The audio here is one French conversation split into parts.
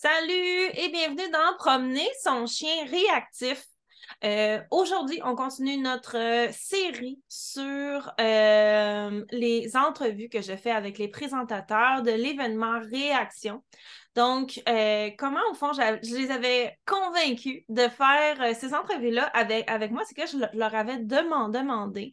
Salut et bienvenue dans Promener son chien réactif. Euh, aujourd'hui, on continue notre euh, série sur euh, les entrevues que je fais avec les présentateurs de l'événement Réaction. Donc, comment au fond, je les avais convaincus de faire ces entrevues-là avec, avec moi, c'est que je leur avais demandé.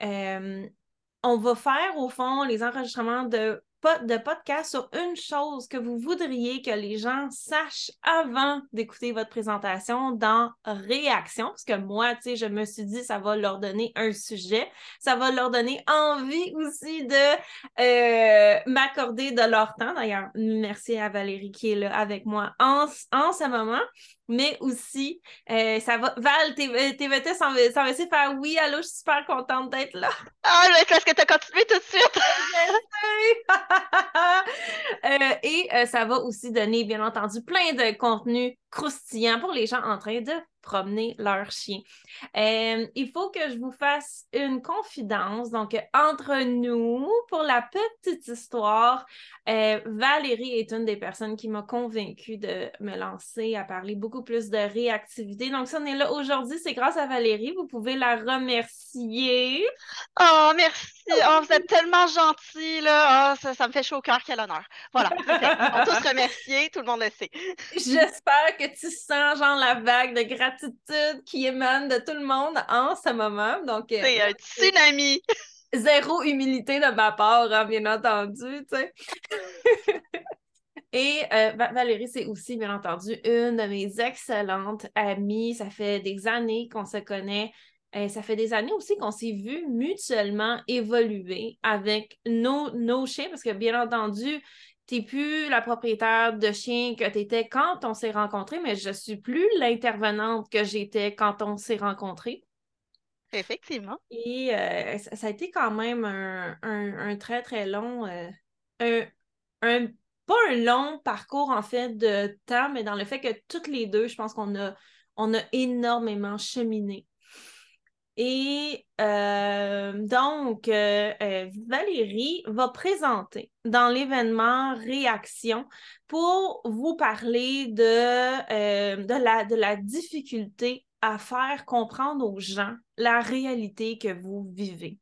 on va faire au fond les enregistrements de de podcast sur une chose que vous voudriez que les gens sachent avant d'écouter votre présentation dans réaction, parce que moi, tu sais, je me suis dit, ça va leur donner un sujet, ça va leur donner envie aussi de euh, m'accorder de leur temps. D'ailleurs, merci à Valérie qui est là avec moi en, en ce moment mais aussi, euh, ça va. Val, TVT s'en va essayer de faire oui, allô, je suis super contente d'être là. Ah, mais parce que tu as continué tout de suite. euh, et euh, ça va aussi donner, bien entendu, plein de contenu croustillant pour les gens en train de promener leur chien. Euh, il faut que je vous fasse une confidence. Donc, entre nous, pour la petite histoire, euh, Valérie est une des personnes qui m'a convaincue de me lancer à parler beaucoup plus de réactivité. Donc, si on est là aujourd'hui, c'est grâce à Valérie. Vous pouvez la remercier. Oh, merci. Oh, vous êtes tellement gentil, là. Oh, ça, me fait chaud au cœur. Quel honneur. Voilà. On va tous remercier. Tout le monde le sait. J'espère que tu sens, genre, la vague de gratitude qui émane de tout le monde en ce moment. Donc, euh, c'est un tsunami. Zéro humilité de ma part, hein, bien entendu, tu sais. Et euh, Valérie, c'est aussi, bien entendu, une de mes excellentes amies. Ça fait des années qu'on se connaît. Euh, ça fait des années aussi qu'on s'est vu mutuellement évoluer avec nos, nos chiens, parce que bien entendu, tu n'es plus la propriétaire de chien que tu étais quand on s'est rencontrés, mais je ne suis plus l'intervenante que j'étais quand on s'est rencontrés. Effectivement. Et euh, ça, a été quand même un, très, très long, euh, un, pas un long parcours en fait de temps, mais dans le fait que toutes les deux, je pense qu'on a, on a énormément cheminé et euh, donc, euh, euh, Valérie va présenter dans l'événement Réaction pour vous parler de, de, la, de la difficulté à faire comprendre aux gens la réalité que vous vivez.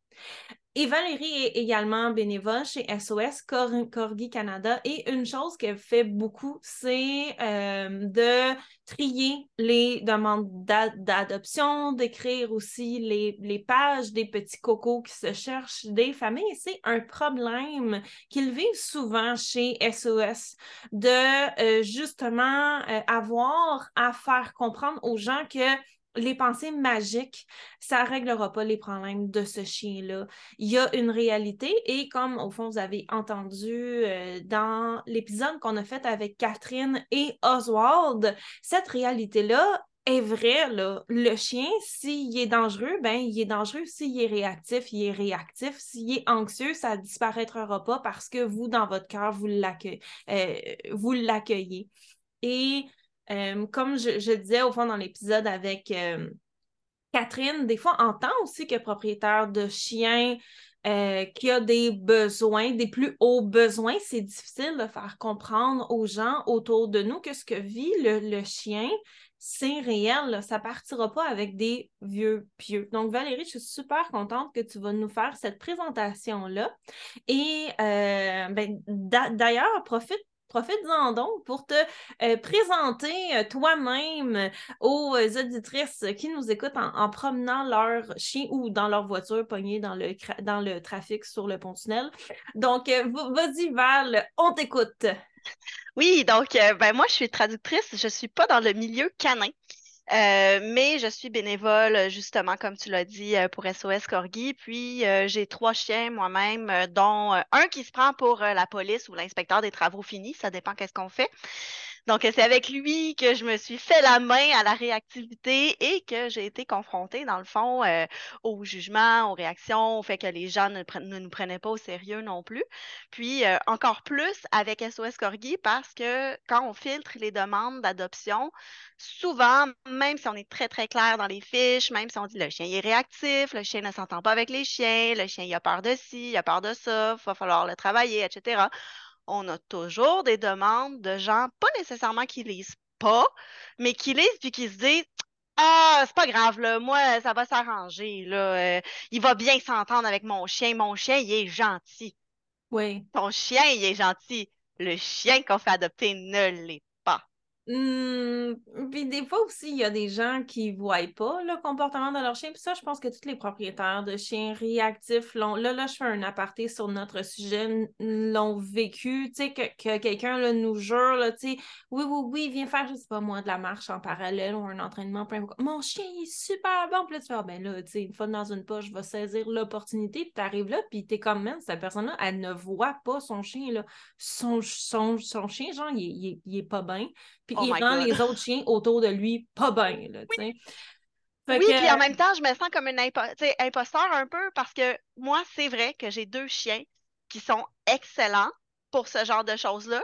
Et Valérie est également bénévole chez SOS Corgi Canada. Et une chose qu'elle fait beaucoup, c'est euh, de trier les demandes d'adoption, d'écrire aussi les, pages des petits cocos qui se cherchent des familles. C'est un problème qu'ils vivent souvent chez SOS de euh, justement euh, avoir à faire comprendre aux gens que les pensées magiques, ça ne réglera pas les problèmes de ce chien-là. Il y a une réalité et comme au fond vous avez entendu euh, dans l'épisode qu'on a fait avec Catherine et Oswald, cette réalité-là est vraie. Le chien, s'il est dangereux, ben il est dangereux. S'il est réactif, il est réactif. S'il est anxieux, ça ne disparaîtra pas parce que vous, dans votre cœur, vous euh, l'accueillez. Et euh, comme je, disais au fond dans l'épisode avec euh, Catherine, des fois, on entend aussi que propriétaire de chien euh, qui a des besoins, des plus hauts besoins, c'est difficile de faire comprendre aux gens autour de nous que ce que vit le, chien, c'est réel, ça partira pas avec des vieux pieux. Donc, Valérie, je suis super contente que tu vas nous faire cette présentation-là. Et ben, d'ailleurs, profite Profite-en donc pour te euh, présenter euh, toi-même aux auditrices qui nous écoutent en, promenant leur chien ou dans leur voiture pognée dans le, trafic sur le pont-tunnel. Donc, euh, vas-y, Val, on t'écoute. Oui, donc, ben, moi, je suis traductrice. Je ne suis pas dans le milieu canin. Euh, mais je suis bénévole, justement, comme tu l'as dit, euh, pour SOS Corgi. Puis, euh, j'ai trois chiens moi-même, dont un qui se prend pour la police ou l'inspecteur des travaux finis. Ça dépend qu'est-ce qu'on fait. Donc, c'est avec lui que je me suis fait la main à la réactivité et que j'ai été confrontée, dans le fond, euh, au jugement, aux réactions, au fait que les gens ne, nous prenaient pas au sérieux non plus. Puis, euh, encore plus avec SOS Corgi parce que quand on filtre les demandes d'adoption, souvent, même si on est très, très clair dans les fiches, même si on dit le chien est réactif, le chien ne s'entend pas avec les chiens, le chien il a peur de ci, il a peur de ça, il va falloir le travailler, etc on a toujours des demandes de gens, pas nécessairement qui lisent pas, mais qui lisent puis qui se disent Ah, c'est pas grave, là, moi, ça va s'arranger. Là, euh, il va bien s'entendre avec mon chien. Mon chien, il est gentil. Oui. Ton chien, il est gentil. Le chien qu'on fait adopter ne l'est Hmm, puis des fois aussi, il y a des gens qui ne voient pas le comportement de leur chien. Puis ça, je pense que tous les propriétaires de chiens réactifs l'ont. Là, là, je fais un aparté sur notre sujet, l'ont vécu. Tu sais, que, que quelqu'un nous jure, là, tu sais, oui, oui, oui, viens faire, je sais pas moi, de la marche en parallèle ou un entraînement. Mon chien est super bon. Puis là, tu fais, ah, ben là, tu sais, une fois dans une poche, je vais saisir l'opportunité. Puis tu arrives là, puis tu es comme, même, cette personne-là, elle ne voit pas son chien, là. Son, son, son chien, genre, il, il, il est pas bien puis oh il rend les autres chiens autour de lui pas bien. Là, oui, oui puis en même temps, je me sens comme une imposteur un peu parce que moi, c'est vrai que j'ai deux chiens qui sont excellents pour ce genre de choses-là.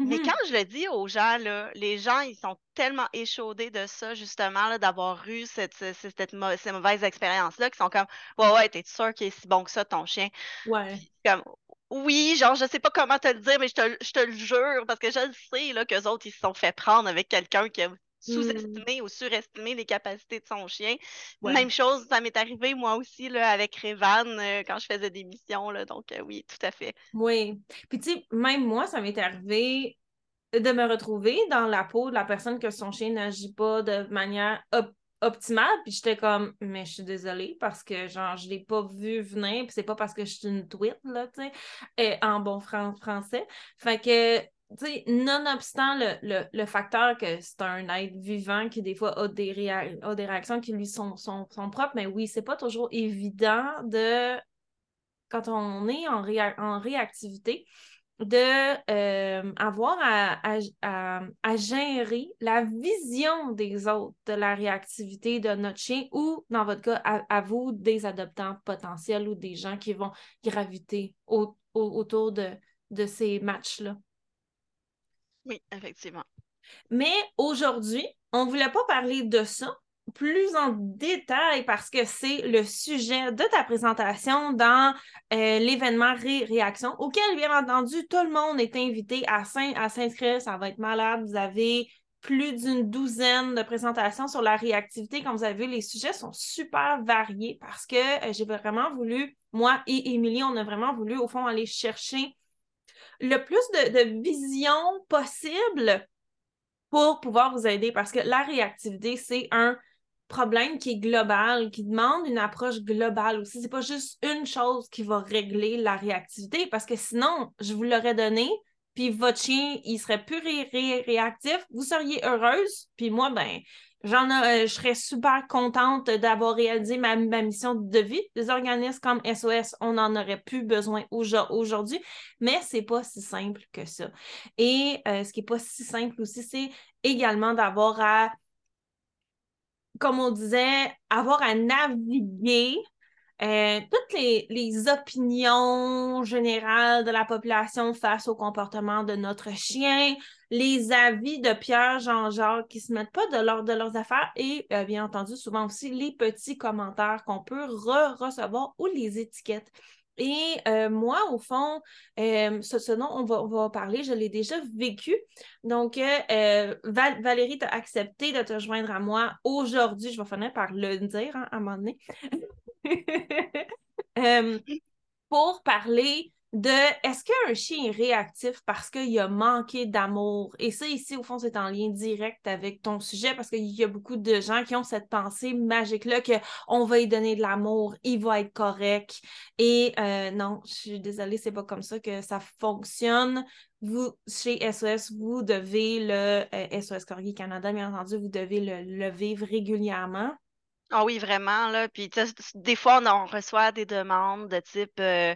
Mais mm-hmm. quand je le dis aux gens, là, les gens, ils sont tellement échaudés de ça, justement, d'avoir eu cette, cette, ces mauvaises expériences-là, qui sont comme Ouais, ouais, t'es sûr qu'il est si bon que ça, ton chien? Ouais. comme oui, genre, je sais pas comment te le dire, mais je te, je te le jure, parce que je le sais, là, qu'eux autres, ils se sont fait prendre avec quelqu'un qui a sous-estimé hmm. ou surestimé les capacités de son chien. Même chose, ça m'est arrivé, moi aussi, là, avec Revan, euh, quand je faisais des missions, là, donc euh, oui, tout à fait. Oui. Puis, tu sais, même moi, ça m'est arrivé de me retrouver dans la peau de la personne que son chien n'agit pas de manière optimale. Puis j'étais comme, mais je suis désolée parce que, genre, je l'ai pas vu venir. Puis c'est pas parce que je suis une tweet, là, tu sais, en bon français. Fait que, tu sais, nonobstant le, le, facteur que c'est un être vivant qui, des fois, a des, des réactions qui lui sont, sont, propres, mais oui, c'est pas toujours évident de, quand on est en, en réactivité, de euh, avoir à, à, gérer la vision des autres de la réactivité de notre chien ou, dans votre cas, à, vous, des adoptants potentiels ou des gens qui vont graviter autour de, de ces matchs-là. Oui, effectivement. Mais aujourd'hui, on ne voulait pas parler de ça, plus en détail parce que c'est le sujet de ta présentation dans euh, l'événement Réaction, auquel, bien entendu, tout le monde est invité à s'inscrire. Ça va être malade. Vous avez plus d'une douzaine de présentations sur la réactivité. Comme vous avez vu, les sujets sont super variés parce que euh, j'ai vraiment voulu, moi et Émilie, on a vraiment voulu, au fond, aller chercher le plus de vision possible pour pouvoir vous aider parce que la réactivité, c'est un problème qui est global, qui demande une approche globale aussi. C'est pas juste une chose qui va régler la réactivité, parce que sinon, je vous l'aurais donné, puis votre chien, il serait plus réactif, vous seriez heureuse, puis moi, ben, j'en euh, je serais super contente d'avoir réalisé ma, mission de vie. Des organismes comme SOS, on n'en aurait plus besoin aujourd'hui, mais c'est pas si simple que ça. Et euh, ce qui est pas si simple aussi, c'est également d'avoir à comme on disait, avoir à naviguer euh, toutes les, opinions générales de la population face au comportement de notre chien, les avis de Pierre Jean-Jacques qui se mettent pas de l'ordre de leurs affaires et euh, bien entendu souvent aussi les petits commentaires qu'on peut recevoir ou les étiquettes. Et euh, moi, au fond, euh, ce, dont on va, parler, je l'ai déjà vécu. Donc, euh, Valérie, tu as accepté de te joindre à moi aujourd'hui. Je vais finir par le dire hein, à un moment donné. pour parler de est-ce qu'un chien est réactif parce qu'il a manqué d'amour? Et ça, ici, au fond, c'est en lien direct avec ton sujet parce qu'il y a beaucoup de gens qui ont cette pensée magique-là qu'on va lui donner de l'amour, il va être correct. Et euh, non, je suis désolée, c'est pas comme ça que ça fonctionne. Vous, chez SOS, vous devez le SOS euh, Corgi Canada, bien entendu, vous devez le vivre régulièrement. Ah oui, vraiment, là. Puis, des fois, on, reçoit des demandes de type euh,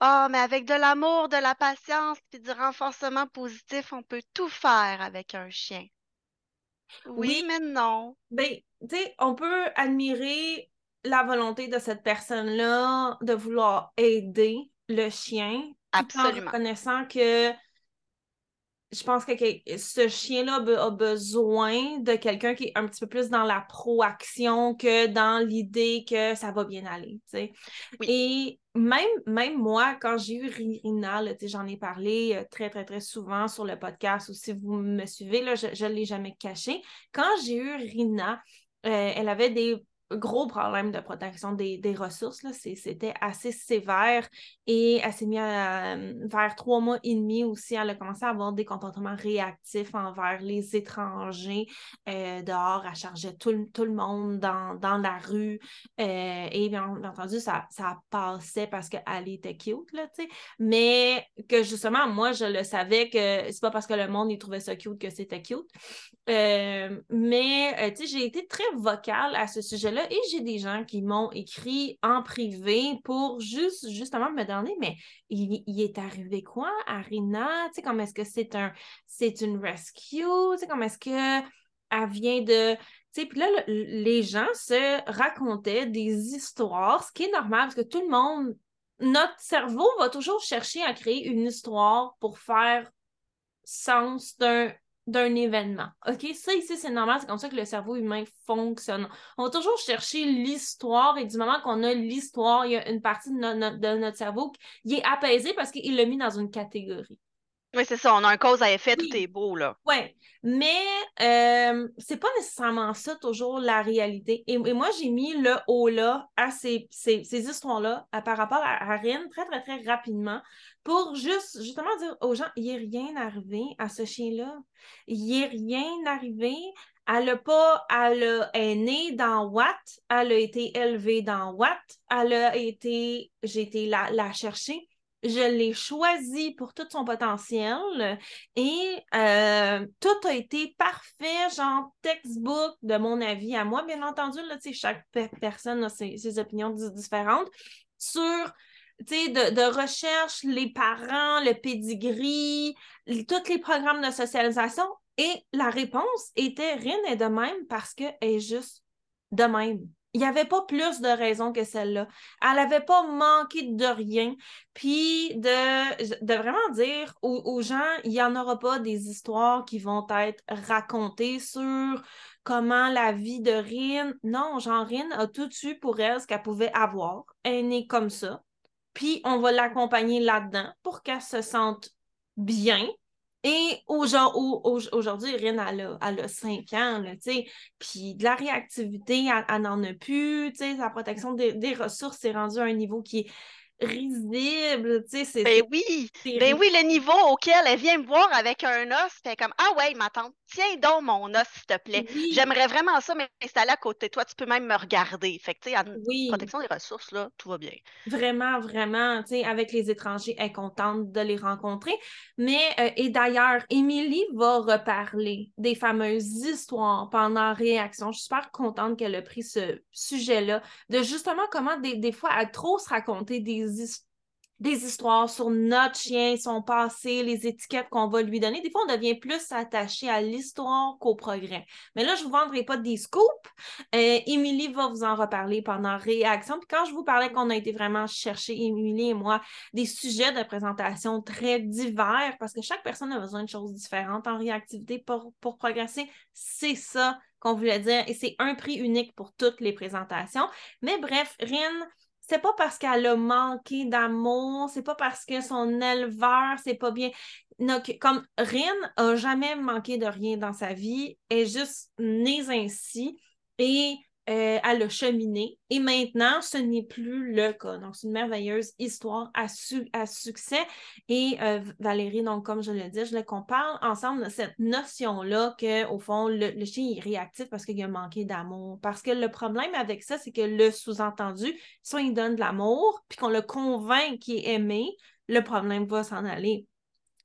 Ah, mais avec de l'amour, de la patience, puis du renforcement positif, on peut tout faire avec un chien. Oui, mais non. Ben, tu sais, on peut admirer la volonté de cette personne-là de vouloir aider le chien, Absolument. en reconnaissant que je pense que ce chien-là a besoin de quelqu'un qui est un petit peu plus dans la proaction que dans l'idée que ça va bien aller. Et même, même moi, quand j'ai eu Rina, j'en ai parlé euh, très, très, très souvent sur le podcast ou si vous me suivez, là, je ne l'ai jamais caché. Quand j'ai eu Rina, euh, elle avait des gros problème de protection des, ressources. C'était assez sévère et elle s'est mise vers trois mois et demi aussi. Elle a commencé à avoir des comportements réactifs envers les étrangers euh, dehors. Elle chargeait tout, le monde dans, la rue. Euh, et bien, entendu, ça, ça passait parce qu'elle était cute, là, mais que justement, moi, je le savais que c'est pas parce que le monde il trouvait ça cute que c'était cute. Euh, mais j'ai été très vocale à ce sujet-là et j'ai des gens qui m'ont écrit en privé pour juste justement me mais il, est arrivé quoi? À Rina? Tu sais, comme est-ce que c'est un c'est une rescue? Tu sais, comme est-ce que elle vient de. Tu sais, puis là, les gens se racontaient des histoires, ce qui est normal parce que tout le monde, notre cerveau va toujours chercher à créer une histoire pour faire sens d'un d'un événement. OK? Ça ici, c'est normal, c'est comme ça que le cerveau humain fonctionne. On va toujours chercher l'histoire et du moment qu'on a l'histoire, il y a une partie de, notre cerveau qui est apaisée parce qu'il l'a mis dans une catégorie. Oui, c'est ça, on a un cause à effet, tout est beau, là. Oui, mais euh, c'est pas nécessairement ça toujours la réalité. Et, moi, j'ai mis le haut là à ces, ces, histoires-là par rapport à, à très, très, très rapidement pour juste, justement dire aux gens, il a rien arrivé à ce chien-là. Il n'est rien arrivé. Elle a pas, elle est née dans Watt, elle a été élevée dans Watt, elle a été, j'ai été la, la chercher je l'ai choisi pour tout son potentiel et euh, tout a été parfait, genre textbook de mon avis à moi. Bien entendu, chaque personne a ses, opinions différentes sur de, de, recherche, les parents, le pedigree, tous les programmes de socialisation. Et la réponse était rien et de même parce qu'elle est juste de même. Il n'y avait pas plus de raisons que celle-là. Elle n'avait pas manqué de rien. Puis de, vraiment dire aux, gens, il n'y en aura pas des histoires qui vont être racontées sur comment la vie de Rin. Non, Jean Rin a tout eu pour elle ce qu'elle pouvait avoir. Elle est née comme ça. Puis on va l'accompagner là-dedans pour qu'elle se sente bien, et aujourd'hui, Rin, elle a, elle a 5 ans, sais, puis de la réactivité, elle n'en a plus, la protection des, des ressources est rendue à un niveau qui est risible, tu sais. Ben oui, ben oui, le niveau auquel elle vient me voir avec un os, c'est comme Ah ouais, ma tante, tiens donc mon os, s'il te plaît. J'aimerais vraiment ça m'installer à côté de toi, tu peux même me regarder. Fait que, tu sais, protection des ressources, là, tout va bien. Vraiment, vraiment, tu sais, avec les étrangers, elle est contente de les rencontrer. Mais, euh, et d'ailleurs, Émilie va reparler des fameuses histoires pendant Réaction. Je suis super contente qu'elle ait pris ce sujet-là, de justement comment des, des fois, à trop se raconter des des, histoires sur notre chien, son passé, les étiquettes qu'on va lui donner. Des fois, on devient plus attaché à l'histoire qu'au progrès. Mais là, je ne vous vendrai pas des scoops. Euh, Émilie va vous en reparler pendant réaction. Puis quand je vous parlais qu'on a été vraiment chercher, Émilie et moi, des sujets de présentation très divers, parce que chaque personne a besoin de choses différentes en réactivité pour, pour progresser, c'est ça qu'on voulait dire. Et c'est un prix unique pour toutes les présentations. Mais bref, Rin c'est pas parce qu'elle a manqué d'amour, c'est pas parce que son éleveur, c'est pas bien. Donc, comme Rin a jamais manqué de rien dans sa vie, elle est juste née ainsi et euh, elle a cheminé. Et maintenant, ce n'est plus le cas. Donc, c'est une merveilleuse histoire à, à succès. Et euh, Valérie, donc, comme je le dis, je voulais qu'on parle ensemble de cette notion-là qu'au fond, le, chien est réactif parce qu'il a manqué d'amour. Parce que le problème avec ça, c'est que le sous-entendu, soit il donne de l'amour, puis qu'on le convainc qu'il est aimé, le problème va s'en aller.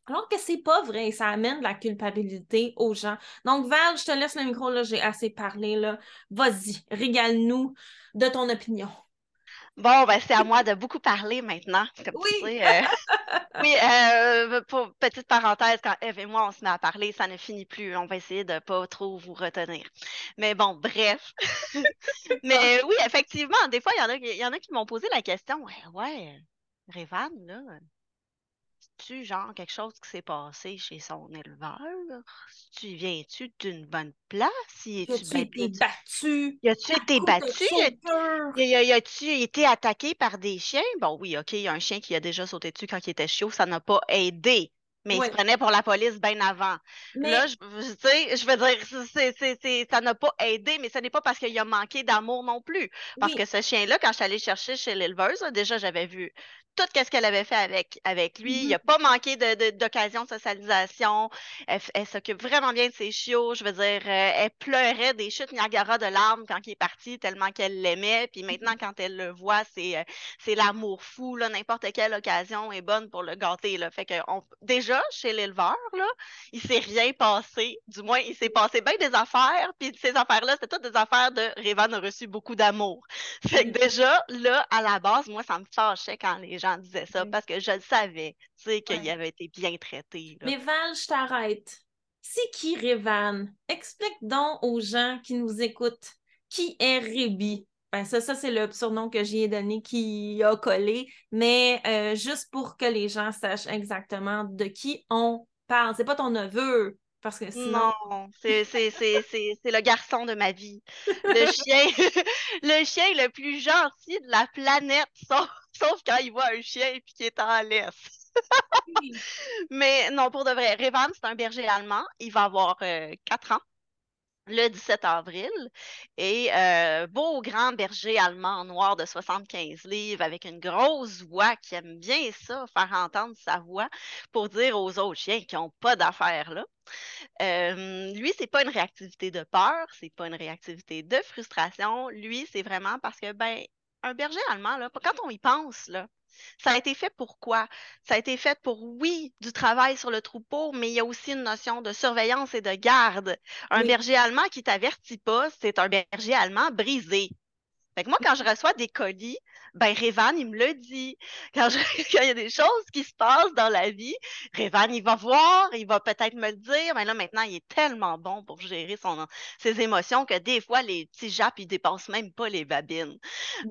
Alors que c'est pas vrai, ça amène de la culpabilité aux gens. Donc, Val, je te laisse le micro, là, j'ai assez parlé, là. Vas-y, régale-nous de ton opinion. Bon, ben, c'est à moi de beaucoup parler maintenant. oui. Euh, oui, euh, pour, petite parenthèse, quand Eve et moi, on se met à parler, ça ne finit plus. On va essayer de ne pas trop vous retenir. Mais bon, bref. Mais oui, effectivement, des fois, il y en a, y en a qui m'ont posé la question. Ouais, ouais, Révan, là, tu genre quelque chose qui s'est passé chez son éleveur? Tu viens-tu d'une bonne place? Y tu été battu? Y a-tu été battu? Y a-tu été attaqué par des chiens? Bon, oui, OK, il y a un chien qui a déjà sauté dessus quand il était chaud, ça n'a pas aidé mais il se prenait pour la police bien avant. Là, je, je veux dire, ça n'a pas aidé, mais ce n'est pas parce qu'il a manqué d'amour non plus. Parce que ce chien-là, quand je suis allée chercher chez l'éleveuse, déjà, j'avais vu tout ce qu'elle avait fait avec, avec lui. Il n'a mm-hmm. pas manqué d'occasion de, de, socialisation. Elle, s'occupe vraiment bien de ses chiots. Je veux dire, euh, elle pleurait des chutes Niagara de larmes quand il est parti, tellement qu'elle l'aimait. Puis maintenant, mm-hmm. quand elle le voit, c'est euh, l'amour fou. N'importe quelle occasion est bonne pour le gâter. Là. Fait que déjà, chez l'éleveur, là, il s'est rien passé. Du moins, il s'est passé bien des affaires. Puis ces affaires-là, c'était toutes des affaires de Révan a reçu beaucoup d'amour. Fait que mm-hmm. déjà, là, à la base, moi, ça me fâchait quand les gens disait ça parce que je le savais, tu sais, qu'il avait été bien traité. Mais Val, je t'arrête. C'est qui Révan? Explique donc aux gens qui nous écoutent qui est Rébi. Ben ça, ça c'est le surnom que j'ai donné qui a collé, mais euh, juste pour que les gens sachent exactement de qui on parle. C'est pas ton neveu, parce que sinon... Non, c'est le garçon de ma vie. Le chien, le chien le plus gentil de la planète, sauf, sauf quand il voit un chien et qui est en laisse. Mais non, pour de vrai, Revan, c'est un berger allemand. Il va avoir euh, 4 ans le 17 avril. Et euh, beau grand berger allemand noir de 75 livres avec une grosse voix qui aime bien ça, faire entendre sa voix pour dire aux autres chiens qui n'ont pas d'affaires là. Euh, lui, c'est pas une réactivité de peur, c'est pas une réactivité de frustration. Lui, c'est vraiment parce que, ben, un berger allemand, là, quand on y pense, là, ça a été fait pour quoi? Ça a été fait pour, oui, du travail sur le troupeau, mais il y a aussi une notion de surveillance et de garde. Un berger allemand qui t'avertit pas, c'est un berger allemand brisé. Fait que moi, quand je reçois des colis, ben Révan, il me le dit. Quand, il y a des choses qui se passent dans la vie, Révan, il va voir, il va peut-être me le dire. Mais là, maintenant, il est tellement bon pour gérer son, ses émotions que des fois, les petits jappes, ils dépassent même pas les babines.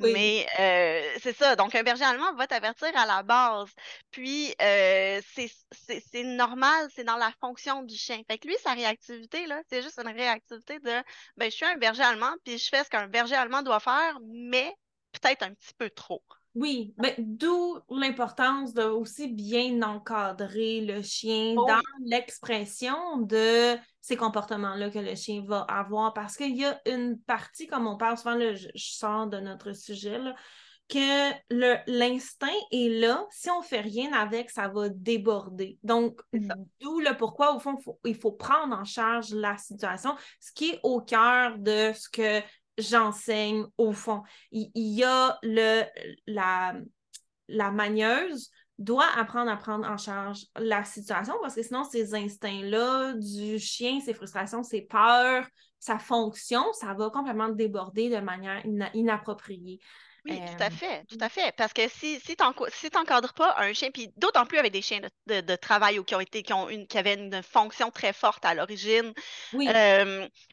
Mais euh, c'est ça. Donc, un berger allemand va t'avertir à la base. Puis, euh, c'est normal, c'est dans la fonction du chien. Fait que lui, sa réactivité, là, c'est juste une réactivité de, ben, je suis un berger allemand, puis je fais ce qu'un berger allemand doit faire, mais peut-être un petit peu trop. Oui, mais d'où l'importance de aussi bien encadrer le chien oh dans l'expression de ces comportements-là que le chien va avoir. Parce qu'il y a une partie, comme on parle souvent, je, sors de notre sujet, que l'instinct est là. Si on ne fait rien avec, ça va déborder. Donc, d'où le pourquoi, au fond, il faut prendre en charge la situation, ce qui est au cœur de ce que j'enseigne au fond. Il, y a le, la, la magneuse doit apprendre à prendre en charge la situation parce que sinon, ces instincts-là du chien, ses frustrations, ses peurs, sa fonction, ça va complètement déborder de manière inappropriée. Oui, tout à fait, tout à fait. Parce que si, si tu n'encadres pas un chien, puis d'autant plus avec des chiens de, travail ou qui ont été, qui ont une, qui avaient une fonction très forte à l'origine. Oui.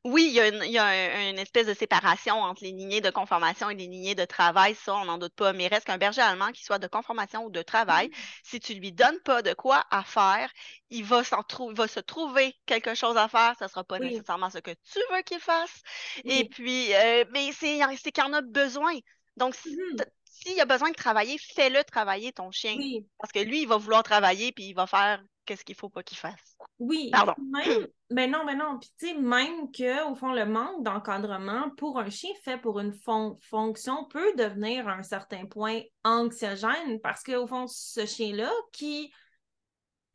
oui, il y a, une, y a une espèce de séparation entre les lignées de conformation et les lignées de travail, ça, on n'en doute pas. Mais reste qu'un berger allemand qui soit de conformation ou de travail, si tu lui donnes pas de quoi à faire, il va, va se trouver quelque chose à faire, ce ne sera pas nécessairement ce que tu veux qu'il fasse. Et puis, euh, mais c'est qu'il en a besoin. Donc, mmh s'il a besoin de travailler, fais-le travailler ton chien. Parce que lui, il va vouloir travailler puis il va faire qu'est-ce qu'il faut pas qu'il fasse. Oui. Pardon. Même, ben non, mais ben non. Puis tu sais, même que, au fond, le manque d'encadrement pour un chien fait pour une fonction peut devenir à un certain point anxiogène parce qu'au fond, ce chien-là qui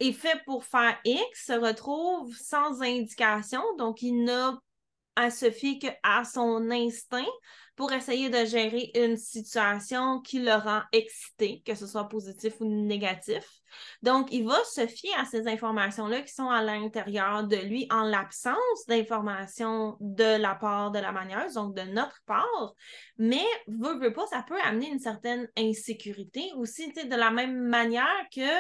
est fait pour faire X se retrouve sans indication, donc il n'a à se fier qu'à son instinct pour essayer de gérer une situation qui le rend excité, que ce soit positif ou négatif. Donc, il va se fier à ces informations-là qui sont à l'intérieur de lui en l'absence d'informations de la part de la manieuse, donc de notre part. Mais, veut, veut pas, ça peut amener une certaine insécurité aussi, de la même manière que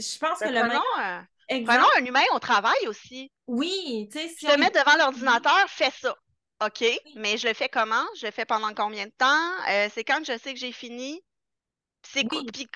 je pense que ben, le même... Prenons un humain au travail aussi. Oui, tu sais. Si je te mets devant l'ordinateur, fais ça. OK, mais je le fais comment? Je le fais pendant combien de temps? Euh, c'est quand je sais que j'ai fini? C'est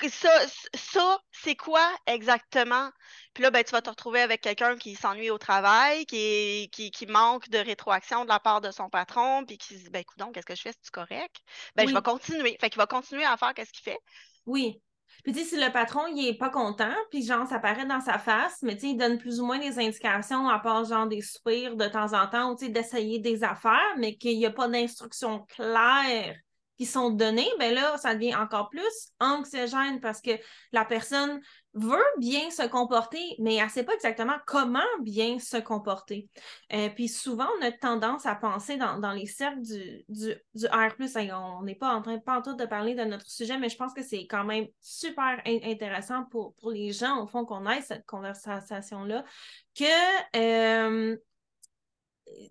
ça, ça c'est quoi exactement? Puis là, ben, tu vas te retrouver avec quelqu'un qui s'ennuie au travail, qui, qui, manque de rétroaction de la part de son patron, puis qui se dit, ben, écoute, qu'est-ce que je fais? C'est-tu correct? Ben, je vais continuer. Fait qu'il va continuer à faire qu'est-ce qu'il fait. Oui. Puis tu si le patron, il est pas content, puis genre, ça paraît dans sa face, mais tu sais, il donne plus ou moins des indications, à part genre des soupirs de temps en temps, ou tu sais, d'essayer des affaires, mais qu'il n'y a pas d'instructions claires qui sont données, ben là, ça devient encore plus anxiogène parce que la personne veut bien se comporter, mais elle ne sait pas exactement comment bien se comporter. Euh, puis souvent, on a tendance à penser dans, les cercles du, du, du R+, on n'est pas en train pas en tout de parler de notre sujet, mais je pense que c'est quand même super intéressant pour, pour les gens, au fond, qu'on ait cette conversation-là, que euh,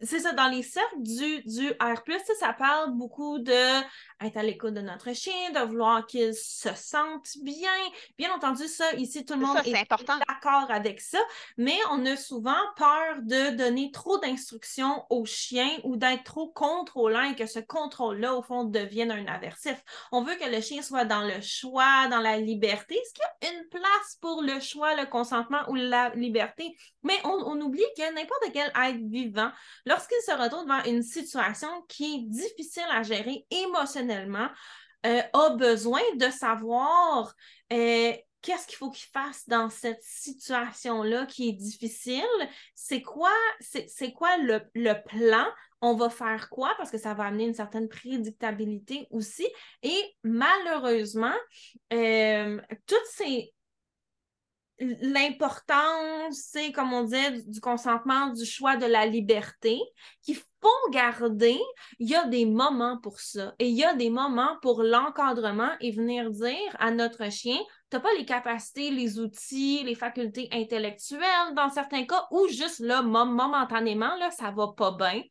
c'est ça, dans les cercles du, du R, ça parle beaucoup de être à l'écoute de notre chien, de vouloir qu'il se sente bien. Bien entendu, ça, ici, tout le monde est, d'accord avec ça, mais on a souvent peur de donner trop d'instructions au chien ou d'être trop contrôlant et que ce contrôle-là, au fond, devienne un aversif. On veut que le chien soit dans le choix, dans la liberté. Est-ce qu'il y a une place pour le choix, le consentement ou la liberté? Mais on, on oublie que n'importe quel être vivant lorsqu'il se retrouve devant une situation qui est difficile à gérer émotionnellement, euh, a besoin de savoir euh, qu'est-ce qu'il faut qu'il fasse dans cette situation-là qui est difficile, c'est quoi, le, plan, on va faire quoi? Parce que ça va amener une certaine prédictabilité aussi. Et malheureusement, euh, toutes ces, l'importance, c'est comme on dit, du consentement, du choix, de la liberté, qu'il faut garder, il y a des moments pour ça. Et il y a des moments pour l'encadrement et venir dire à notre chien, tu n'as pas les capacités, les outils, les facultés intellectuelles dans certains cas, ou juste là, momentanément, là, ça va pas bien.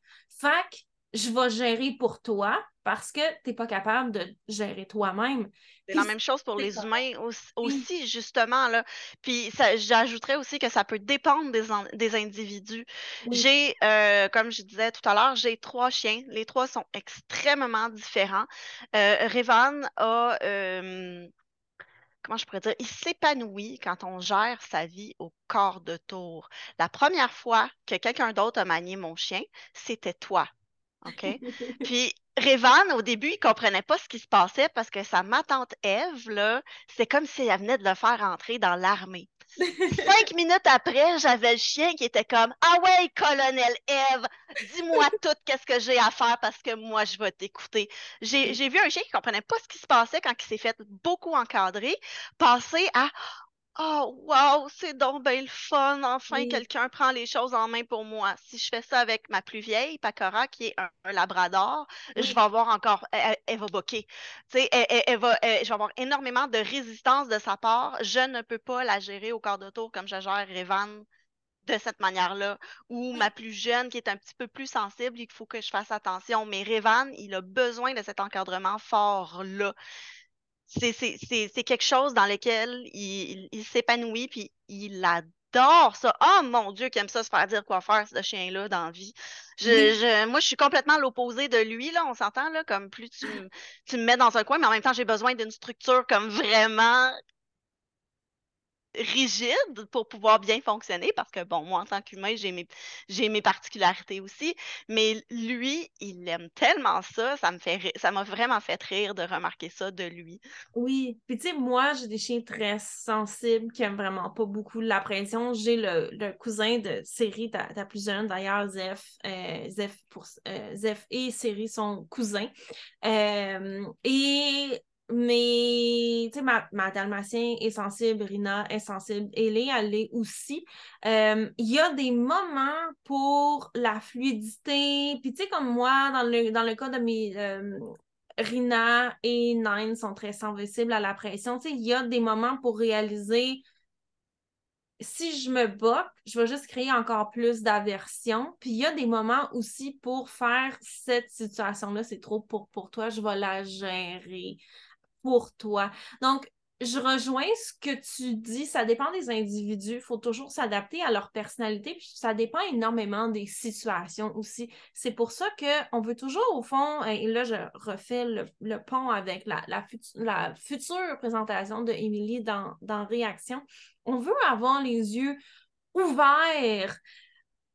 Fait je vais gérer pour toi parce que tu n'es pas capable de gérer toi-même. C'est la même chose pour les humains aussi, justement. Là. Puis j'ajouterais aussi que ça peut dépendre des, individus. J'ai, euh, comme je disais tout à l'heure, j'ai trois chiens. Les trois sont extrêmement différents. Euh, Revan a. Euh, comment je pourrais dire, il s'épanouit quand on gère sa vie au corps de tour. La première fois que quelqu'un d'autre a manié mon chien, c'était toi. OK? Puis Révan, au début, il comprenait pas ce qui se passait parce que sa ma tante Ève, là, c'est comme si elle venait de le faire entrer dans l'armée. Cinq minutes après, j'avais le chien qui était comme Ah ouais, colonel Eve, dis-moi tout qu'est-ce que j'ai à faire parce que moi, je vais t'écouter. J'ai vu un chien qui comprenait pas ce qui se passait quand il s'est fait beaucoup encadrer, passer à Oh, wow, c'est donc bien le fun. Enfin, quelqu'un prend les choses en main pour moi. Si je fais ça avec ma plus vieille, Pacora, qui est un, labrador, je vais avoir encore. Elle, va boquer. Tu sais, elle, va, je vais avoir énormément de résistance de sa part. Je ne peux pas la gérer au quart de tour comme je gère Revan de cette manière-là. Ou ma plus jeune, qui est un petit peu plus sensible, il faut que je fasse attention. Mais Revan, il a besoin de cet encadrement fort-là c'est quelque chose dans lequel il, s'épanouit, puis il adore ça. Oh mon Dieu, qui aime ça se faire dire quoi faire, ce chien-là, dans la vie. Je, moi, je suis complètement l'opposé de lui, là, on s'entend, là, comme plus tu, tu me mets dans un coin, mais en même temps, j'ai besoin d'une structure comme vraiment rigide pour pouvoir bien fonctionner parce que, bon, moi, en tant qu'humain, j'ai mes, j'ai mes particularités aussi, mais lui, il aime tellement ça, ça me fait ça m'a vraiment fait rire de remarquer ça de lui. Oui, puis tu sais, moi, j'ai des chiens très sensibles qui aiment vraiment pas beaucoup la pression. J'ai le, cousin de Série, ta, plus jeune d'ailleurs, Zef, euh, pour, euh, Zef et Série sont cousins. Euh, et mais, tu sais, ma, ma dalmatien est sensible, Rina est sensible, Ellie, elle l'est aussi. Euh, il y a des moments pour la fluidité. Puis, tu sais, comme moi, dans le, dans le cas de mes. Euh, Rina et Nine sont très sensibles à la pression. Tu sais, il y a des moments pour réaliser si je me botte, je vais juste créer encore plus d'aversion. Puis il y a des moments aussi pour faire cette situation-là, c'est trop pour, pour toi, je vais la gérer pour toi. Donc, je rejoins ce que tu dis. Ça dépend des individus. Il faut toujours s'adapter à leur personnalité. Puis ça dépend énormément des situations aussi. C'est pour ça qu'on veut toujours, au fond, et là, je refais le, pont avec la, la, future présentation de Émilie dans, dans Réaction. On veut avoir les yeux ouverts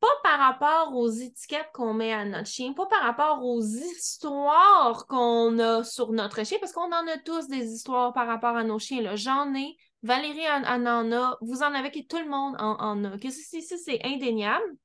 pas par rapport aux étiquettes qu'on met à notre chien, pas par rapport aux histoires qu'on a sur notre chien, parce qu'on en a tous des histoires par rapport à nos chiens. J'en ai, Valérie en, en, a, vous en avez, tout le monde en, en a. Que c'est indéniable.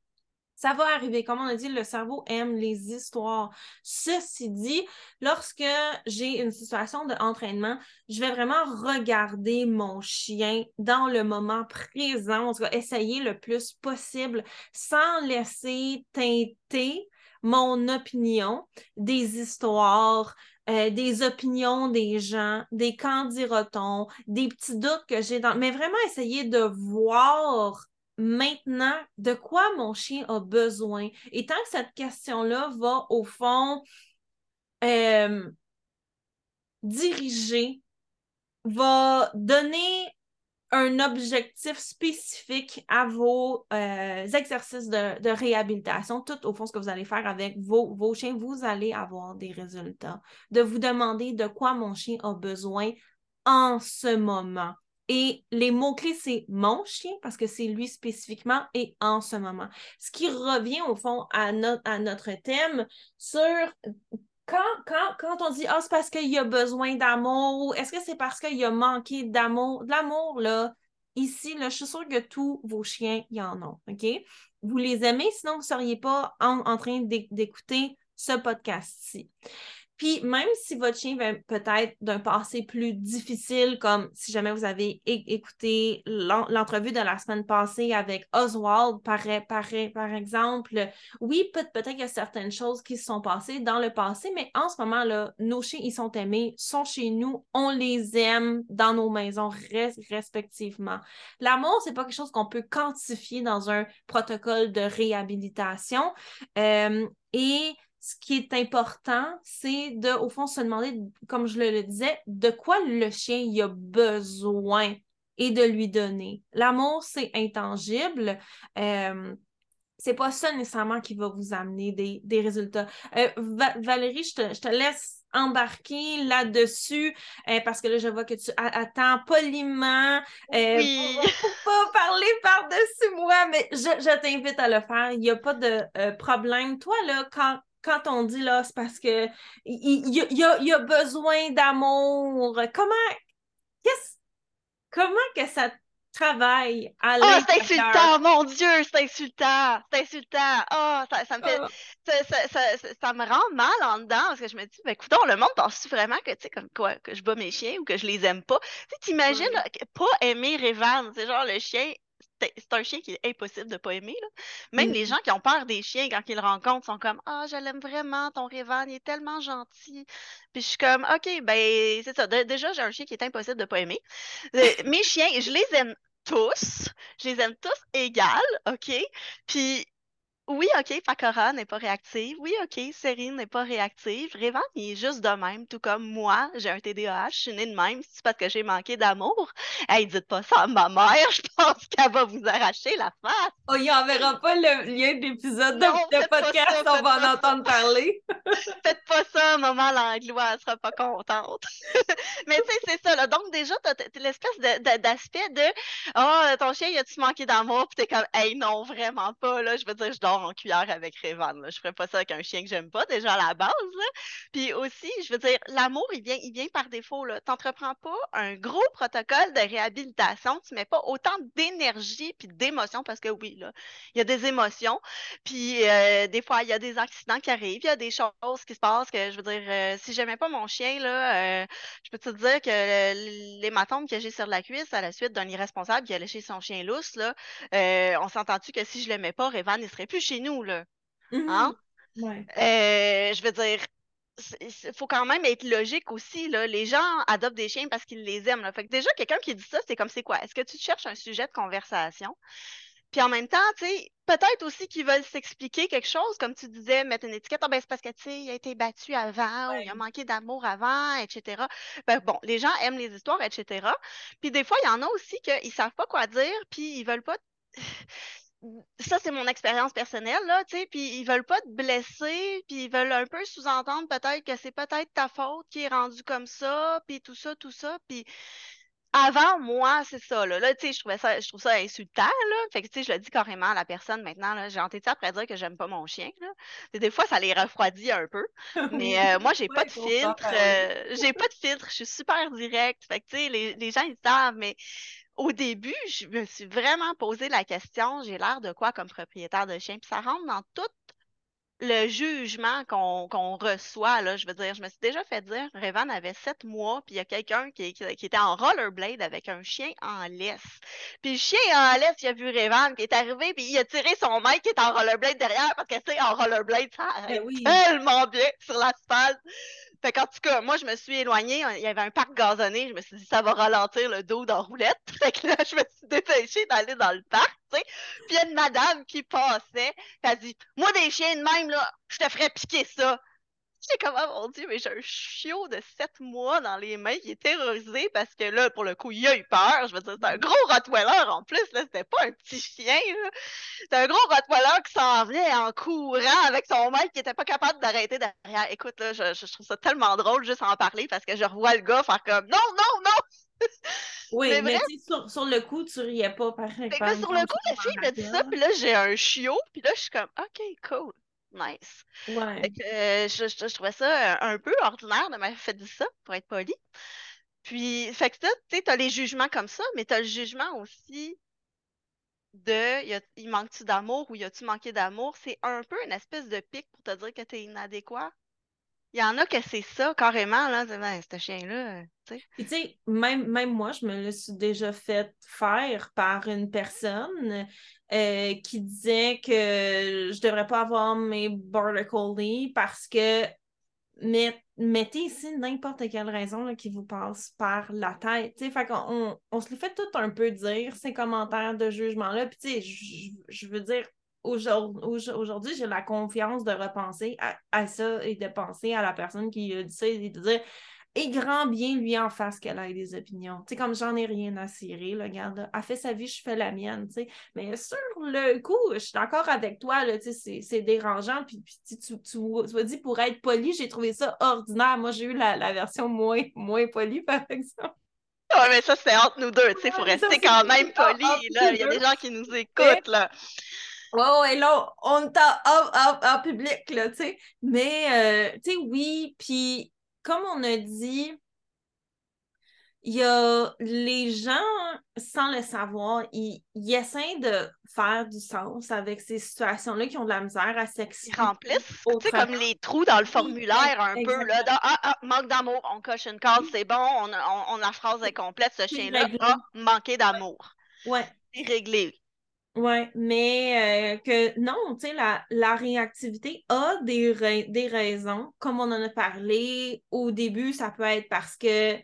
Ça va arriver. Comme on a dit, le cerveau aime les histoires. Ceci dit, lorsque j'ai une situation d'entraînement, je vais vraiment regarder mon chien dans le moment présent. On va essayer le plus possible sans laisser teinter mon opinion des histoires, euh, des opinions des gens, des candidatons, des petits doutes que j'ai dans. Mais vraiment essayer de voir maintenant de quoi mon chien a besoin? Et tant que cette question-là va, au fond, euh, diriger, va donner un objectif spécifique à vos euh, exercices de, réhabilitation, tout au fond ce que vous allez faire avec vos, vos chiens, vous allez avoir des résultats. De vous demander de quoi mon chien a besoin en ce moment. Et les mots-clés, c'est mon chien, parce que c'est lui spécifiquement et en ce moment. Ce qui revient au fond à, notre thème sur quand, quand, quand on dit Ah, c'est parce qu'il a besoin d'amour, est-ce que c'est parce qu'il a manqué d'amour? De l'amour, là, ici, là, je suis sûre que tous vos chiens y en ont. OK? Vous les aimez, sinon vous ne seriez pas en, en train d'écouter ce podcast-ci. Puis même si votre chien va peut-être d'un passé plus difficile, comme si jamais vous avez écouté l'entrevue de la semaine passée avec Oswald, par, exemple, oui, peut-être qu'il y a certaines choses qui se sont passées dans le passé, mais en ce moment, là, nos chiens, ils sont aimés, sont chez nous, on les aime dans nos maisons respectivement. L'amour, c'est pas quelque chose qu'on peut quantifier dans un protocole de réhabilitation. Euh, et ce qui est important, c'est de, au fond, se demander, comme je le, disais, de quoi le chien il a besoin et de lui donner. L'amour, c'est intangible. Euh, c'est pas ça nécessairement qui va vous amener des, résultats. Euh, Valérie, je te, laisse embarquer là-dessus euh, parce que là, je vois que tu attends poliment euh, oui. pas parler par-dessus moi, mais je, je t'invite à le faire. Il n'y a pas de problème. Toi, là, quand, quand on dit là, c'est parce que il, y, a, besoin d'amour. Comment, qu'est-ce, comment que ça travaille à Oh, c'est insultant, mon Dieu, c'est insultant, c'est insultant. Oh, ça, me fait, ah. ça, me rend mal en dedans parce que je me dis, ben, écoute, le monde pense vraiment que, tu sais, comme quoi, que je bats mes chiens ou que je les aime pas? Tu t'imagines, pas aimer Revan, c'est genre le chien c'est un chien qui est impossible de pas aimer. Même les mm. gens qui ont peur des chiens, quand ils le rencontrent, sont comme Ah, je l'aime vraiment, ton Révan, il est tellement gentil. Puis je suis comme OK, ben c'est ça. déjà, j'ai un chien qui est impossible de pas aimer. Euh, mes chiens, je les aime tous. Je les aime tous égales, OK? Puis oui, OK, Fakora n'est pas réactive. Oui, OK, Serine n'est pas réactive. Révan, il est juste de même, tout comme moi, j'ai un TDAH, je suis née de même, c'est parce que j'ai manqué d'amour. Hey, dites pas ça à ma mère, je pense qu'elle va vous arracher la face. Oh, il enverra pas le lien d'épisode de, podcast, on va en entendre parler. faites pas ça, maman Langlois, elle sera pas contente. Mais tu sais, c'est ça, là. Donc, déjà, t'as l'espèce d'aspect de, oh, ton chien, il a-tu manqué d'amour? Puis t'es comme, hey, non, vraiment pas, là. Je veux dire, je dors en cuillère avec Revan. Je ferais pas ça avec un chien que j'aime pas, déjà à la base. Puis aussi, je veux dire, l'amour, il vient, il vient par défaut. Tu n'entreprends pas un gros protocole de réhabilitation, tu mets pas autant d'énergie puis d'émotion, parce que oui, là, il y a des émotions. Puis euh, des fois, il y a des accidents qui arrivent, il y a des choses qui se passent que, je veux dire, euh, si j'aimais pas mon chien, euh, je peux te dire que l'hématome que j'ai sur la cuisse à la suite d'un irresponsable qui a léché son chien lousse, là, on s'entend-tu que si je l'aimais pas, Revan, il serait plus chez nous, là. Hein? Mm-hmm. Euh, je veux dire, il faut quand même être logique aussi. Là. Les gens adoptent des chiens parce qu'ils les aiment. Là. Fait que déjà, quelqu'un qui dit ça, c'est comme c'est quoi? Est-ce que tu cherches un sujet de conversation? Puis en même temps, tu sais, peut-être aussi qu'ils veulent s'expliquer quelque chose, comme tu disais, mettre une étiquette, ah ben c'est parce que, tu sais, il a été battu avant, ou il a manqué d'amour avant, etc. Ben bon, les gens aiment les histoires, etc. Puis des fois, il y en a aussi qu'ils savent pas quoi dire, puis ils veulent pas ça, c'est mon expérience personnelle, là, tu sais, puis ils veulent pas te blesser, puis ils veulent un peu sous-entendre peut-être que c'est peut-être ta faute qui est rendue comme ça, puis tout ça, tout ça, puis avant, moi, c'est ça, là, là tu sais, je trouvais ça, je trouve ça insultant, là, fait que, tu sais, je le dis carrément à la personne maintenant, là, j'ai entêté après dire que j'aime pas mon chien, là, des fois, ça les refroidit un peu, mais euh, moi, j'ai pas de filtre, euh, j'ai pas de filtre, je suis super directe, fait que, tu sais, les, les gens, ils savent, mais au début, je me suis vraiment posé la question, j'ai l'air de quoi comme propriétaire de chien? Puis ça rentre dans tout le jugement qu'on reçoit, là, je veux dire, je me suis déjà fait dire, Revan avait sept mois, puis il y a quelqu'un qui, qui, était en rollerblade avec un chien en laisse. Puis le chien en laisse, il a vu Revan qui est arrivé, puis il a tiré son mec qui est en rollerblade derrière, parce que, tu sais, en rollerblade, ça ben arrête tellement bien sur l'asphalte. Fait qu'en tout cas, moi, je me suis éloignée. Il y avait un parc gazonné. Je me suis dit, ça va ralentir le dos dans roulette. Là, je me suis dépêchée d'aller dans le parc, tu sais. Puis il y a une madame qui passait. Elle a dit, moi, des chiens de même, là, je te ferais piquer ça. J'étais comme, oh mon Dieu, mais j'ai un chiot de 7 mois dans les mains qui est terrorisé parce que là, pour le coup, il a eu peur. Je veux dire, c'est un gros Rottweiler en plus, là, c'était pas un petit chien, C'est un gros Rottweiler qui s'en venait en courant avec son maître qui était pas capable d'arrêter derrière. Écoute, là, je, je, trouve ça tellement drôle juste en parler parce que je revois le gars faire comme, non, non, non! Oui, mais, sur, sur, le coup, tu riais pas, par exemple. Sur le coup, la fille me dit ça, puis là, j'ai un chiot, puis là, je suis comme, OK, cool nice. Ouais. Euh, je, je, trouvais ça un, peu ordinaire de m'avoir fait dire ça, pour être poli. Puis, fait que tu sais, t'as les jugements comme ça, mais t'as le jugement aussi de y il manque-tu d'amour ou y a-tu manqué d'amour? C'est un peu une espèce de pic pour te dire que t'es inadéquat. Il y en a que c'est ça, carrément, là. Ben, ce chien-là, tu sais. tu sais, même, même moi, je me le suis déjà fait faire par une personne euh, qui disait que je devrais pas avoir mes Border Collie parce que mettez ici n'importe quelle raison qui vous passe par la tête. Fait qu'on on, se le fait tout un peu dire, ces commentaires de jugement-là. Puis, je veux dire, aujourd'hui, j'ai la confiance de repenser à, à, ça et de penser à la personne qui a dit ça et de dire et grand bien lui en face qu'elle ait des opinions. Tu sais, comme j'en ai rien à cirer, là, regarde, elle fait sa vie, je fais la mienne, tu sais. Mais sur le coup, je suis d'accord avec toi, là, tu sais, c'est dérangeant. Puis, puis tu, tu, tu, dit, pour être poli, j'ai trouvé ça ordinaire. Moi, j'ai eu la, la, version moins, moins polie, par exemple. Ouais, mais ça, c'est entre nous deux, tu sais, il faut rester quand même poli, là. Il y a des gens qui nous écoutent, là. Ouais, ouais, là, on est en, public, là, tu sais. Mais, euh, tu sais, oui, puis comme on a dit, il y a les gens, sans le savoir, ils, essaient de faire du sens avec ces situations-là qui ont de la misère à s'exprimer. Ils remplissent, tu sais, comme les trous dans le formulaire un peu, là, ah, ah, manque d'amour, on coche une case, c'est bon, on, on, la phrase est complète, ce chien-là a manqué d'amour. Ouais. C'est réglé. Oui, mais euh, que non, tu sais, la, la, réactivité a des, des raisons. Comme on en a parlé au début, ça peut être parce que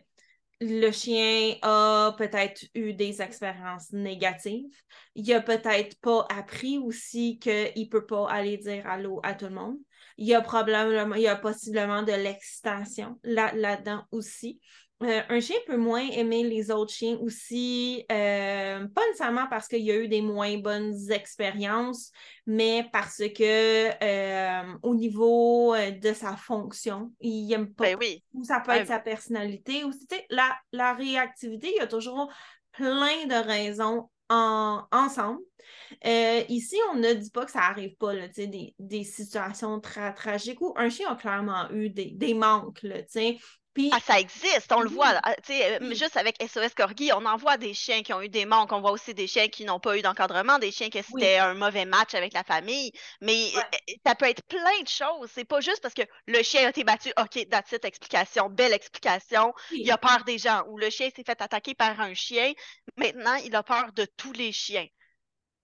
le chien a peut-être eu des expériences négatives. Il a peut-être pas appris aussi qu'il ne peut pas aller dire allô à tout le monde. Il y a probablement, il y a possiblement de l'excitation là, là-dedans aussi. Euh, un chien peut moins aimer les autres chiens aussi, euh, pas nécessairement parce qu'il y a eu des moins bonnes expériences, mais parce que euh, au niveau de sa fonction, il n'aime pas. Ben oui. Ou ça peut être sa personnalité. Ou, la, la réactivité, il y a toujours plein de raisons en, ensemble. ici, on ne dit pas que ça n'arrive pas, là, des, des situations très tragiques où un chien a clairement eu des, des manques. Là, ah, ça existe, on le voit. Ah, euh, juste avec SOS Corgi, on en voit des chiens qui ont eu des manques. On voit aussi des chiens qui n'ont pas eu d'encadrement, des chiens qui c'était un mauvais match avec la famille. Mais euh, euh, ça peut être plein de choses. C'est pas juste parce que le chien a été battu. OK, that's it, explication, belle explication. Il a peur des gens. Ou le chien s'est fait attaquer par un chien. Maintenant, il a peur de tous les chiens.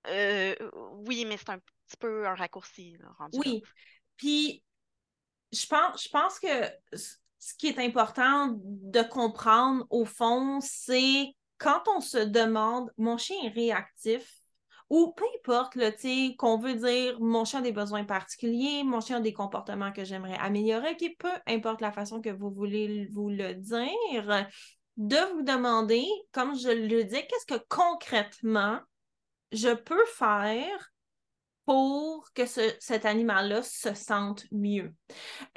oui, mais c'est un petit peu un raccourci. oui. Puis, je pense, je pense que ce qui est important de comprendre au fond, c'est quand on se demande, mon chien est réactif ou peu importe, là, qu'on veut dire mon chien a des besoins particuliers, mon chien a des comportements que j'aimerais améliorer, qui peu importe la façon que vous voulez vous le dire, de vous demander, comme je le dis, qu'est-ce que concrètement je peux faire pour que cet animal-là se sente mieux.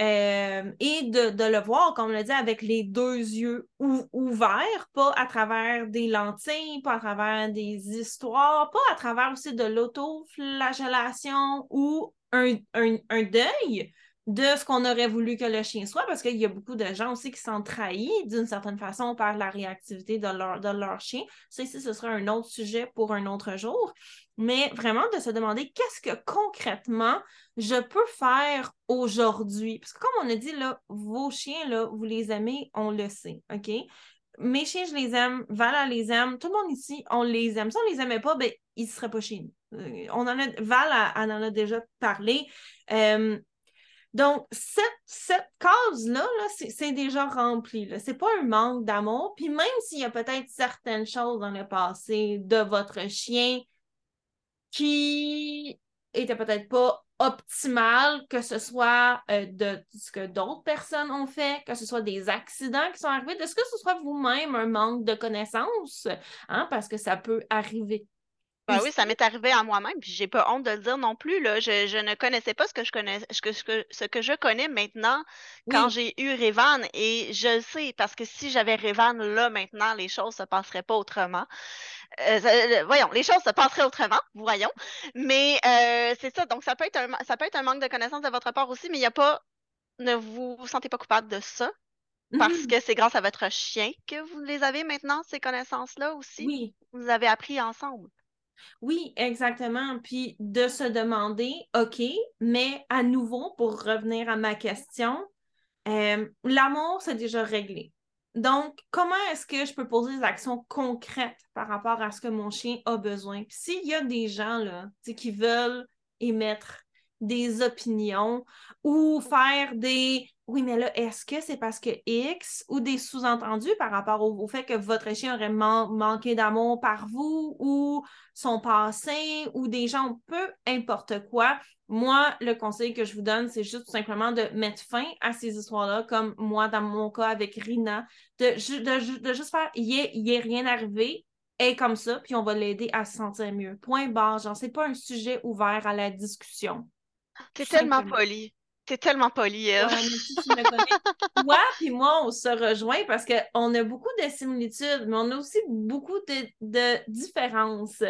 Euh, et de, le voir, comme on l'a dit, avec les deux yeux ouverts, pas à travers des lentilles, pas à travers des histoires, pas à travers aussi de l'autoflagellation ou un deuil, de ce qu'on aurait voulu que le chien soit, parce qu'il y a beaucoup de gens aussi qui sont trahis d'une certaine façon par la réactivité de leur, chien. Ça ici, ce sera un autre sujet pour un autre jour. Mais vraiment de se demander qu'est-ce que concrètement je peux faire aujourd'hui. Parce que comme on a dit, vos chiens, vous les aimez, on le sait, OK? Mes chiens, je les aime, Val, les aime, tout le monde ici, on les aime. Si on les aimait pas, ben, ils ne seraient pas chez nous. Euh, on en a, Val, elle, en a déjà parlé. Euh, donc, cette, case-là, c'est déjà rempli. Ce n'est pas un manque d'amour. Puis même s'il y a peut-être certaines choses dans le passé de votre chien qui étaient peut-être pas optimales, que ce soit euh, de ce que d'autres personnes ont fait, que ce soit des accidents qui sont arrivés, de ce que ce soit vous-même un manque de connaissances, hein, parce que ça peut arriver ben oui, ça m'est arrivé à moi-même, puis j'ai pas honte de le dire non plus. Là. Je, ne connaissais pas ce que je connais, ce que, ce que, je connais maintenant quand j'ai eu Révan, et je le sais, parce que si j'avais Révan là maintenant, les choses se passeraient pas autrement. Euh, euh, voyons, les choses se passeraient autrement, voyons. Mais euh, c'est ça, donc ça peut être un, ça peut être un manque de connaissance de votre part aussi, mais il n'y a pas. Ne vous, sentez pas coupable de ça. Parce mm-hmm. que c'est grâce à votre chien que vous les avez maintenant, ces connaissances-là aussi. Oui. Vous avez appris ensemble. Oui, exactement. Puis de se demander, OK, mais à nouveau, pour revenir à ma question, euh, l'amour, c'est déjà réglé. Donc, comment est-ce que je peux poser des actions concrètes par rapport à ce que mon chien a besoin? Puis s'il y a des gens là, qui veulent émettre des opinions ou faire des oui, mais là, est-ce que c'est parce que X ou des sous-entendus par rapport au, fait que votre chien aurait manqué d'amour par vous ou son passé ou des gens, peu importe quoi. Moi, le conseil que je vous donne, c'est juste tout simplement de mettre fin à ces histoires-là, comme moi, dans mon cas avec Rina, de, juste faire, il n'y a, rien arrivé, est comme ça, puis on va l'aider à se sentir mieux. Point barre, genre, c'est pas un sujet ouvert à la discussion. C'est tellement poli. C'est tellement poli, elle. Toi et moi, on se rejoint parce qu'on a beaucoup de similitudes, mais on a aussi beaucoup de, différences.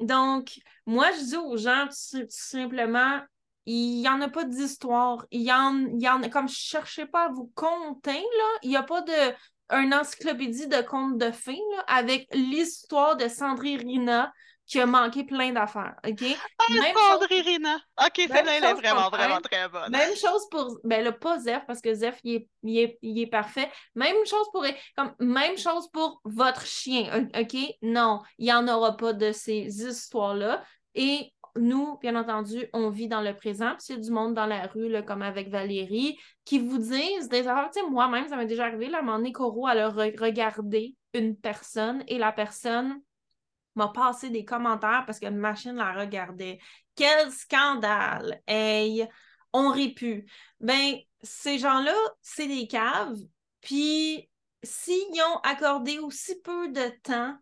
Donc, moi, je dis aux gens tout, simplement, il n'y en a pas d'histoire. Il y en, il y en a, comme je ne cherchais pas à vous compter, là, il n'y a pas de un encyclopédie de contes de fées avec l'histoire de Sandrine Rina qui a manqué plein d'affaires. OK? Ah, même chose... Rina. OK, celle-là, elle est vraiment, vraiment très bonne. Même chose pour. Ben là, pas Zef, parce que Zef, il est, il est, parfait. Même chose pour. Comme, même chose pour votre chien. OK? Non, il n'y en aura pas de ces histoires-là. Et nous, bien entendu, on vit dans le présent. Puis il y a du monde dans la rue, là, comme avec Valérie, qui vous disent des affaires. Tu sais, moi-même, ça m'est déjà arrivé, là, à un moment donné, Coro, elle a regardé une personne et la personne m'a passé des commentaires parce que ma machine la regardait. Quel scandale! Hey, on pu. Ben, ces gens-là, c'est des caves. Puis, s'ils ont accordé aussi peu de temps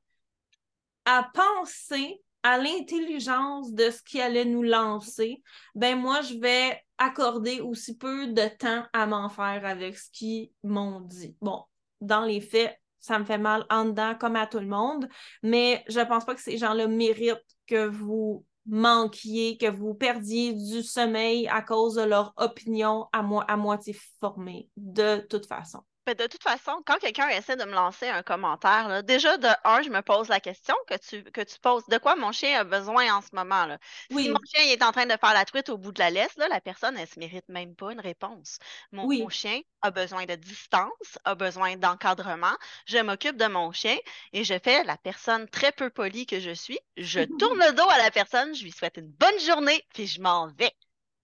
à penser à l'intelligence de ce qui allait nous lancer, ben moi, je vais accorder aussi peu de temps à m'en faire avec ce qu'ils m'ont dit. Bon, dans les faits, ça me fait mal en dedans comme à tout le monde, mais je pense pas que ces gens-là méritent que vous manquiez, que vous perdiez du sommeil à cause de leur opinion à moitié formée, de toute façon. Ben, de toute façon, quand quelqu'un essaie de me lancer un commentaire, déjà de un, je me pose la question que tu, que tu poses. De quoi mon chien a besoin en ce moment? Là? Si mon chien est en train de faire la truite au bout de la laisse, là, la personne, elle ne se mérite même pas une réponse. Mon, mon, chien a besoin de distance, a besoin d'encadrement. Je m'occupe de mon chien et je fais la personne très peu polie que je suis. Je tourne le dos à la personne, je lui souhaite une bonne journée, puis je m'en vais.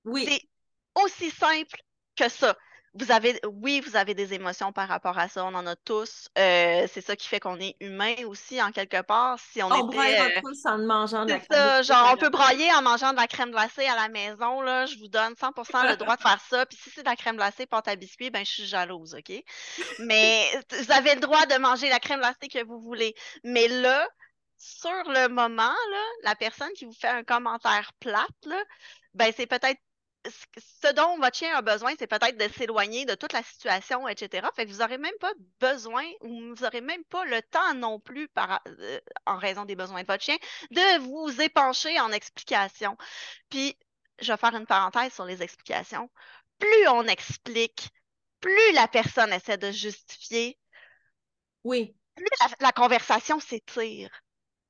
Oui. C'est aussi simple que ça vous avez, oui, vous avez des émotions par rapport à ça, on en a tous. Euh, c'est ça qui fait qu'on est humain aussi, en quelque part. Si on, On était. euh, tous en mangeant de la crème ça, genre, on peut brailler en mangeant de la crème glacée à la maison, là. Je vous donne 100% le droit de faire ça. Puis si c'est de la crème glacée pâte à biscuits, ben, je suis jalouse, OK? Mais vous avez le droit de manger la crème glacée que vous voulez. Mais là, sur le moment, là, la personne qui vous fait un commentaire plate, là, ben, c'est peut-être ce dont votre chien a besoin, c'est peut-être de s'éloigner de toute la situation, etc. Fait que vous n'aurez même pas besoin ou vous n'aurez même pas le temps non plus, par, euh, en raison des besoins de votre chien, de vous épancher en explications. Puis, je vais faire une parenthèse sur les explications. Plus on explique, plus la personne essaie de justifier, Oui, plus la, la conversation s'étire.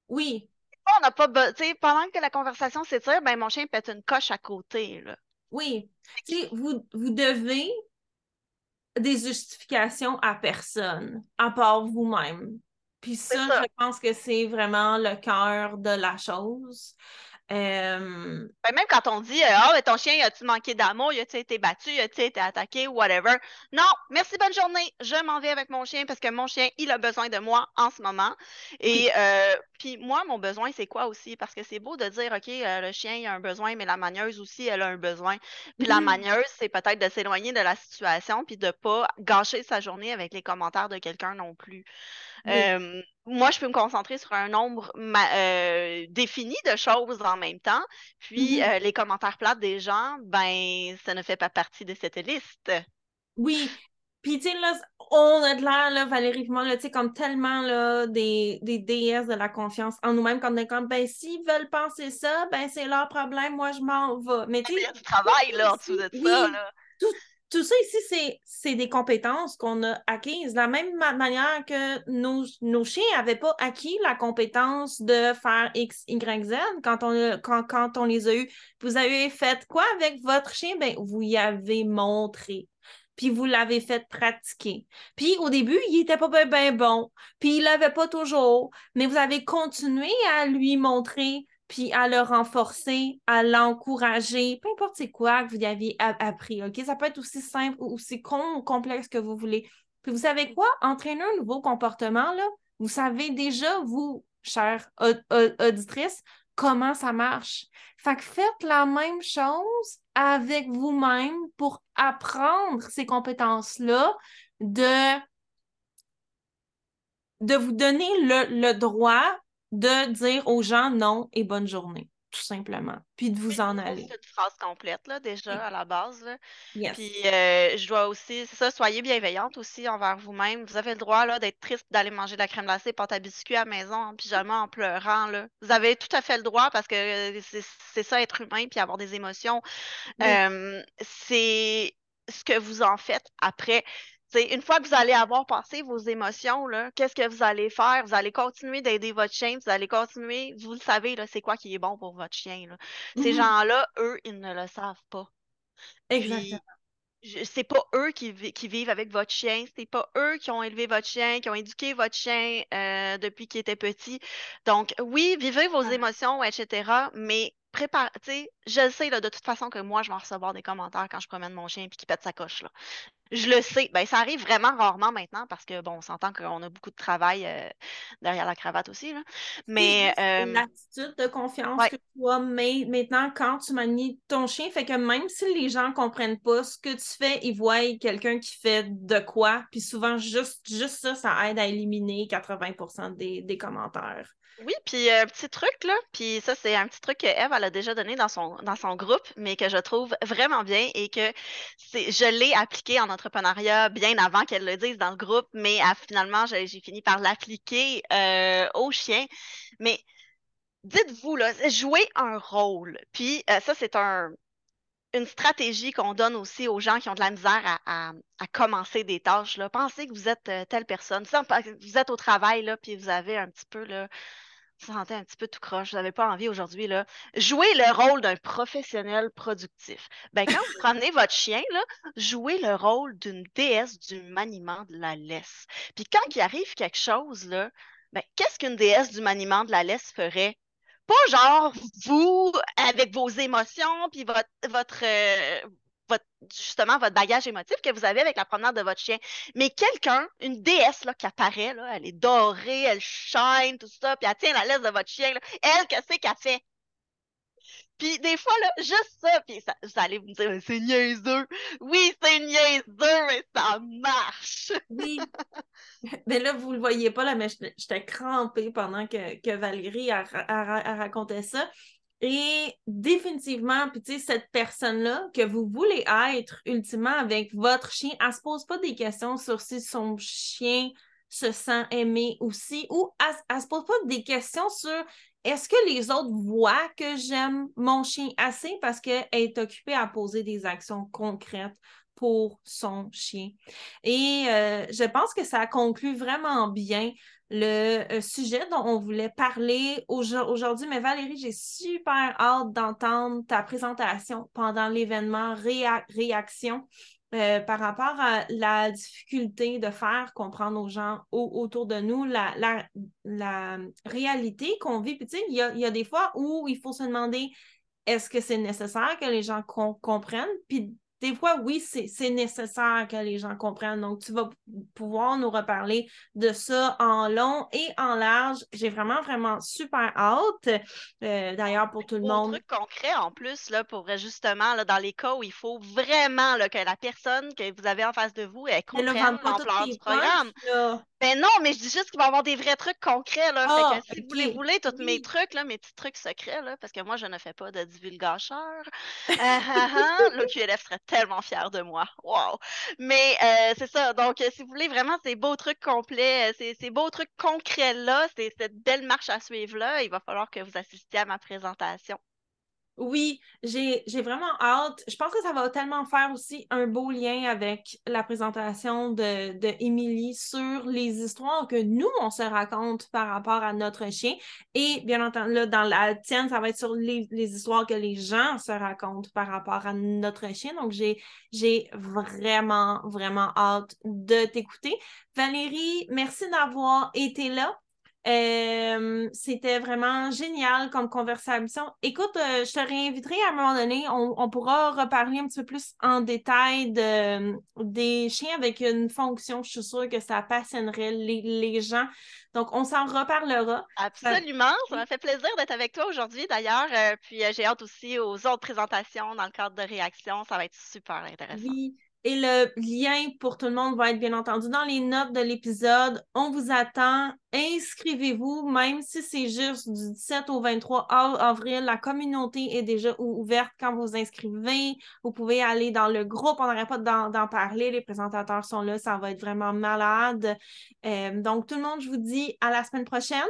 oui, On n'a pas, pendant que la conversation s'étire, ben mon chien pète une coche à côté, là. Oui. Tu sais, vous, vous devez des justifications à personne, à part vous-même. Puis ça. je pense que c'est vraiment le cœur de la chose. Euh, Ben, même quand on dit euh, Ah, mais ton chien, a-tu manqué d'amour? A-tu été battu? A-tu été attaqué? Whatever. Non, merci, bonne journée. Je m'en vais avec mon chien parce que mon chien, il a besoin de moi en ce moment. Et euh, puis moi, mon besoin, c'est quoi aussi? Parce que c'est beau de dire OK, euh, le chien, il a un besoin, mais la magneuse aussi, elle a un besoin. Puis la Mhm. magneuse, c'est peut-être de s'éloigner de la situation puis de pas gâcher sa journée avec les commentaires de quelqu'un non plus. Oui. Euh, moi, je peux me concentrer sur un nombre euh, défini de choses en même temps. Puis, Mhm. euh, les commentaires plates des gens, ben, ça ne fait pas partie de cette liste. Oui. Puis, tu sais, là, on a de l'air, là, Valérie moi, là, tu sais, comme tellement, là, des, des déesses de la confiance en nous-mêmes, comme on est comme, ben, s'ils veulent penser ça, ben, c'est leur problème, moi, je m'en vais. Mais, tu Il y sais, a du travail, là, en dessous de oui, ça, là. tout, tout ça ici, c'est, des compétences qu'on a acquises. De la même ma- manière que nos, nos chiens n'avaient pas acquis la compétence de faire X, Y, Z quand on, quand, quand on les a eus. Vous avez fait quoi avec votre chien? Ben, vous y avez montré. Puis vous l'avez fait pratiquer. Puis au début, il était pas bien ben bon. Puis il l'avait pas toujours. Mais vous avez continué à lui montrer puis à le renforcer, à l'encourager, peu importe c'est quoi que vous y aviez a- appris, OK? Ça peut être aussi simple ou aussi com- complexe que vous voulez. Puis vous savez quoi? Entraîner un nouveau comportement, là, vous savez déjà, vous, chère au- au- auditrice, comment ça marche. Fait que faites la même chose avec vous-même pour apprendre ces compétences-là de de vous donner le, le droit de dire aux gens non et bonne journée, tout simplement, puis de vous en aller. C'est une phrase complète, là, déjà, à la base, là. Yes. Puis, euh, je dois aussi, c'est ça, soyez bienveillante aussi envers vous-même. Vous avez le droit, là, d'être triste, d'aller manger de la crème glacée, pâte à biscuits à la maison, en pyjama, en pleurant, là. Vous avez tout à fait le droit parce que euh, c'est c'est ça, être humain, puis avoir des émotions. Oui. Euh, c'est ce que vous en faites après. Une fois que vous allez avoir passé vos émotions, qu'est-ce que vous allez faire? Vous allez continuer d'aider votre chien, vous allez continuer, vous le savez, c'est quoi qui est bon pour votre chien, là. Ces Mhm. gens-là, eux, ils ne le savent pas. Exactement. C'est pas eux qui, vi- qui vivent avec votre chien, c'est pas eux qui ont élevé votre chien, qui ont éduqué votre chien euh, depuis qu'il était petit. Donc, oui, vivez vos Ouais. émotions, etc., mais préparez, tu sais, je le sais, là, de toute façon, que moi, je vais recevoir des commentaires quand je promène mon chien puis qu'il pète sa coche, là. Je le sais. Ben, ça arrive vraiment rarement maintenant parce que, bon, on s'entend qu'on a beaucoup de travail euh, derrière la cravate aussi, là. Mais, juste euh, l'attitude de confiance ouais. que tu as mais maintenant quand tu manies ton chien, fait que même si les gens comprennent pas ce que tu fais, ils voient quelqu'un qui fait de quoi, puis souvent juste, juste ça, ça aide à éliminer 80% des, des commentaires. Oui, puis un petit truc, là, puis ça, c'est un petit truc que Eve, elle a déjà donné dans son, dans son groupe, mais que je trouve vraiment bien et que je l'ai appliqué en entrepreneuriat bien avant qu'elle le dise dans le groupe, mais ah, finalement, j'ai fini par l'appliquer euh, aux chiens. Mais dites-vous, là, jouez un rôle. Puis euh, ça, c'est un, une stratégie qu'on donne aussi aux gens qui ont de la misère à, commencer des tâches, là. Pensez que vous êtes euh, telle personne. Vous êtes au travail, là, puis vous avez un petit peu, là, vous sentez un petit peu tout croche, vous n'avez pas envie aujourd'hui. Jouez le rôle d'un professionnel productif. Ben, quand vous promenez votre chien, jouez le rôle d'une déesse du maniement de la laisse. Puis quand il arrive quelque chose, ben, qu'est-ce qu'une déesse du maniement de la laisse ferait? Pas genre vous, avec vos émotions, puis votre, votre, euh, votre, justement votre bagage émotif que vous avez avec la promenade de votre chien. Mais quelqu'un, une déesse là, qui apparaît, là, elle est dorée, elle shine, tout ça, puis elle tient la laisse de votre chien, là, elle, qu'est-ce qu'elle fait? Puis des fois, là, juste ça, puis ça, vous allez me dire, c'est niaiseux. Oui, c'est niaiseux, mais ça marche. oui. Mais là, vous le voyez pas, là, mais j'étais crampée pendant que, que Valérie a, racontait ça. Et définitivement, puis tu sais, cette personne-là que vous voulez être ultimement avec votre chien, elle se pose pas des questions sur si son chien se sent aimé aussi, ou elle, ne se pose pas des questions sur est-ce que les autres voient que j'aime mon chien assez parce qu'elle est occupée à poser des actions concrètes pour son chien. Et euh, je pense que ça conclut vraiment bien le euh, sujet dont on voulait parler aujourd'hui. Mais Valérie, j'ai super hâte d'entendre ta présentation pendant l'événement Réaction. Euh, par rapport à la difficulté de faire comprendre aux gens autour de nous la, réalité qu'on vit. Puis, tu sais, il y a, des fois où il faut se demander est-ce que c'est nécessaire que les gens comprennent? Des fois, oui, c'est nécessaire que les gens comprennent. Donc, tu vas pouvoir nous reparler de ça en long et en large. J'ai vraiment, vraiment super hâte. Euh, d'ailleurs, pour tout le monde. Un truc concret en plus, là, pour justement, là, dans les cas où il faut vraiment là, que la personne que vous avez en face de vous, elle comprenne l'ampleur du programme. Ben non, mais je dis juste qu'il va y avoir des vrais trucs concrets. Là. fait que ah, si vous voulez, tous mes trucs, là, mes petits trucs secrets, là, parce que moi, je ne fais pas de divulgacheur. Uh, uh, le QLF serait tellement fier de moi. Wow! Mais euh, c'est ça. Donc, si vous voulez vraiment ces beaux trucs complets, ces, ces beaux trucs concrets-là, cette belle marche à suivre-là, il va falloir que vous assistiez à ma présentation. Oui, j'ai vraiment hâte. Je pense que ça va tellement faire aussi un beau lien avec la présentation de, de sur les histoires que nous, on se raconte par rapport à notre chien. Et bien entendu, là, dans la tienne, ça va être sur les, histoires que les gens se racontent par rapport à notre chien. Donc, j'ai vraiment, vraiment hâte de t'écouter. Valérie, merci d'avoir été là. Euh, c'était vraiment génial comme conversation. Écoute, euh, je te réinviterai à un moment donné. On, pourra reparler un petit peu plus en détail de, des chiens avec une fonction. Je suis sûre que ça passionnerait les, gens. Donc, on s'en reparlera. Absolument. Ça m'a fait plaisir d'être avec toi aujourd'hui, d'ailleurs. Euh, puis, j'ai hâte aussi aux autres présentations dans le cadre de réaction. Ça va être super intéressant. Oui. Et le lien pour tout le monde va être bien entendu dans les notes de l'épisode. On vous attend inscrivez-vous, même si c'est juste du 17 au 23 avril. La communauté est déjà ouverte quand vous vous inscrivez. Vous pouvez aller dans le groupe, on n'arrête pas d'en parler. Les présentateurs sont là, ça va être vraiment malade. Euh, donc, tout le monde, je vous dis à la semaine prochaine.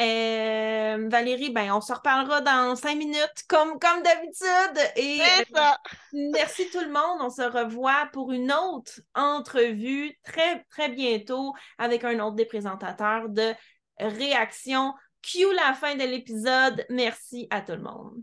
Euh, Valérie, ben, on se reparlera dans cinq minutes, comme, comme d'habitude. Et euh, merci tout le monde. On se revoit pour une autre entrevue très, très bientôt avec un autre des présentateurs de réaction. Cue la fin de l'épisode. Merci à tout le monde.